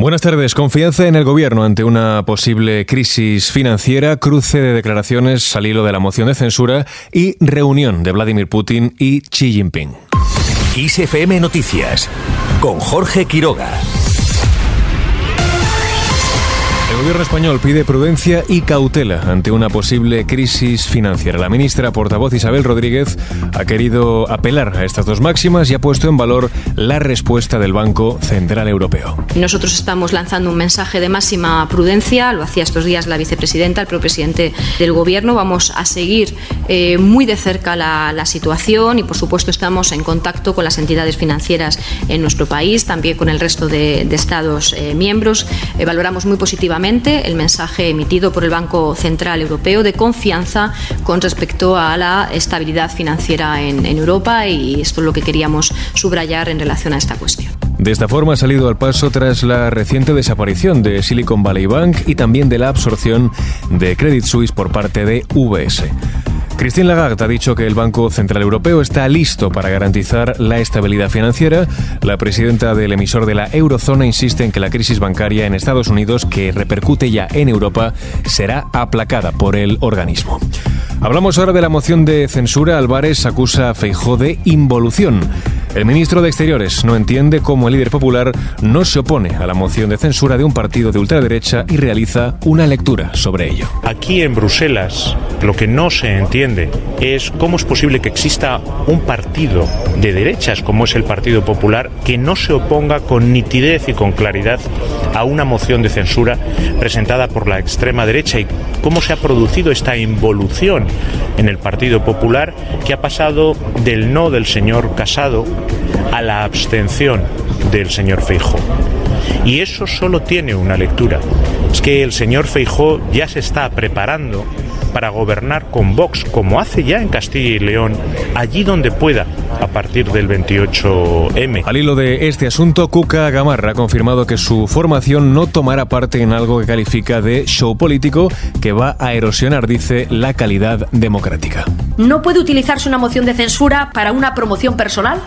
Buenas tardes. Confianza en el gobierno ante una posible crisis financiera, cruce de declaraciones al hilo de la moción de censura y reunión de Vladimir Putin y Xi Jinping. ISFM Noticias con Jorge Quiroga. Gobierno español pide prudencia y cautela ante una posible crisis financiera. La ministra portavoz Isabel Rodríguez ha querido apelar a estas dos máximas y ha puesto en valor la respuesta del Banco Central Europeo. Nosotros estamos lanzando un mensaje de máxima prudencia, lo hacía estos días la vicepresidenta, el propio presidente del gobierno. Vamos a seguir eh, muy de cerca la, situación y, por supuesto, estamos en contacto con las entidades financieras en nuestro país, también con el resto de, Estados eh, miembros. Eh, valoramos muy positivamente el mensaje emitido por el Banco Central Europeo de confianza con respecto a la estabilidad financiera en, en Europa y esto es lo que queríamos subrayar en relación a esta cuestión. De esta forma ha salido al paso tras la reciente desaparición de Silicon Valley Bank y también de la absorción de Credit Suisse por parte de UBS. Christine Lagarde ha dicho que el Banco Central Europeo está listo para garantizar la estabilidad financiera. La presidenta del emisor de la eurozona insiste en que la crisis bancaria en Estados Unidos, que repercute ya en Europa, será aplacada por el organismo. Hablamos ahora de la moción de censura. Álvarez acusa a Feijó de involución. El ministro de Exteriores no entiende cómo el líder popular no se opone a la moción de censura de un partido de ultraderecha y realiza una lectura sobre ello. Aquí en Bruselas lo que no se entiende es cómo es posible que exista un partido de derechas como es el Partido Popular que no se oponga con nitidez y con claridad a una moción de censura presentada por la extrema derecha y cómo se ha producido esta involución en el Partido Popular que ha pasado del no del señor Casado a la abstención del señor Feijó. Y eso solo tiene una lectura. Es que el señor Feijó ya se está preparando para gobernar con Vox, como hace ya en Castilla y León, allí donde pueda, a partir del 28M. Al hilo de este asunto, Cuca Gamarra ha confirmado que su formación no tomará parte en algo que califica de show político que va a erosionar, dice, la calidad democrática. No puede utilizarse una moción de censura para una promoción personal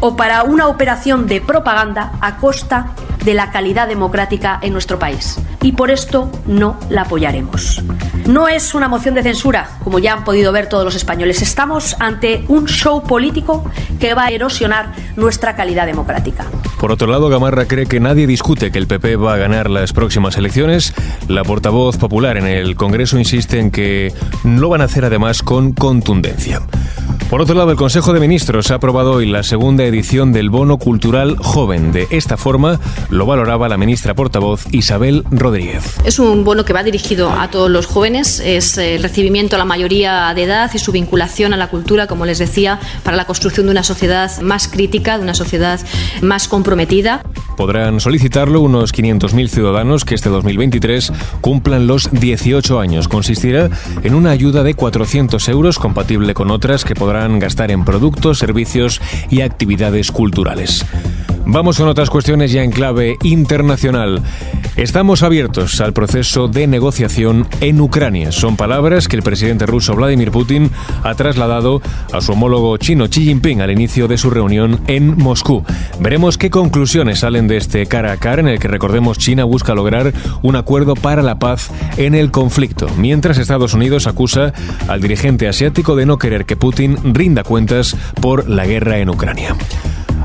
o para una operación de propaganda a costa de la calidad democrática en nuestro país. Y por esto no la apoyaremos. No es una moción de censura, como ya han podido ver todos los españoles. Estamos ante un show político que va a erosionar nuestra calidad democrática. Por otro lado, Gamarra cree que nadie discute que el PP va a ganar las próximas elecciones. La portavoz popular en el Congreso insiste en que lo van a hacer además con contundencia. Por otro lado, el Consejo de Ministros ha aprobado hoy la segunda edición del Bono Cultural Joven. De esta forma, lo valoraba la ministra portavoz Isabel Rodríguez. Es un bono que va dirigido a todos los jóvenes, es el recibimiento a la mayoría de edad y su vinculación a la cultura, como les decía, para la construcción de una sociedad más crítica, de una sociedad más comprometida. Podrán solicitarlo unos 500.000 ciudadanos que este 2023 cumplan los 18 años. Consistirá en una ayuda de 400 euros compatible con otras que podrán gastar en productos, servicios y actividades culturales. Vamos con otras cuestiones ya en clave internacional. Estamos abiertos al proceso de negociación en Ucrania. Son palabras que el presidente ruso Vladimir Putin ha trasladado a su homólogo chino Xi Jinping al inicio de su reunión en Moscú. Veremos qué conclusiones salen de este cara a cara en el que recordemos China busca lograr un acuerdo para la paz en el conflicto, mientras Estados Unidos acusa al dirigente asiático de no querer que Putin rinda cuentas por la guerra en Ucrania.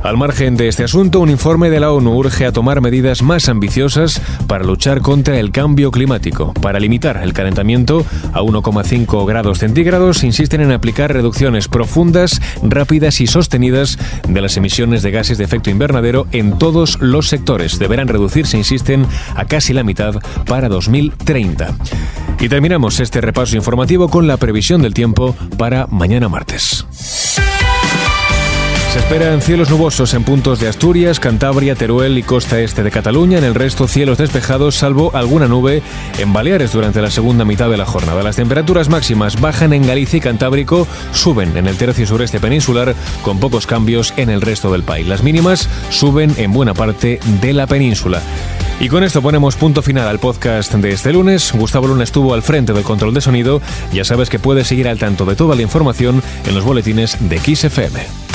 Al margen de este asunto, un informe de la ONU urge a tomar medidas más ambiciosas para luchar contra el cambio climático. Para limitar el calentamiento a 1,5 grados centígrados, insisten en aplicar reducciones profundas, rápidas y sostenidas de las emisiones de gases de efecto invernadero en todos los sectores. Deberán reducirse, insisten, a casi la mitad para 2030. Y terminamos este repaso informativo con la previsión del tiempo para mañana martes. Se esperan cielos nubosos en puntos de Asturias, Cantabria, Teruel y costa este de Cataluña. En el resto, cielos despejados, salvo alguna nube en Baleares durante la segunda mitad de la jornada. Las temperaturas máximas bajan en Galicia y Cantábrico, suben en el tercio sureste peninsular, con pocos cambios en el resto del país. Las mínimas suben en buena parte de la península. Y con esto ponemos punto final al podcast de este lunes. Gustavo Luna estuvo al frente del control de sonido. Ya sabes que puedes seguir al tanto de toda la información en los boletines de XFM.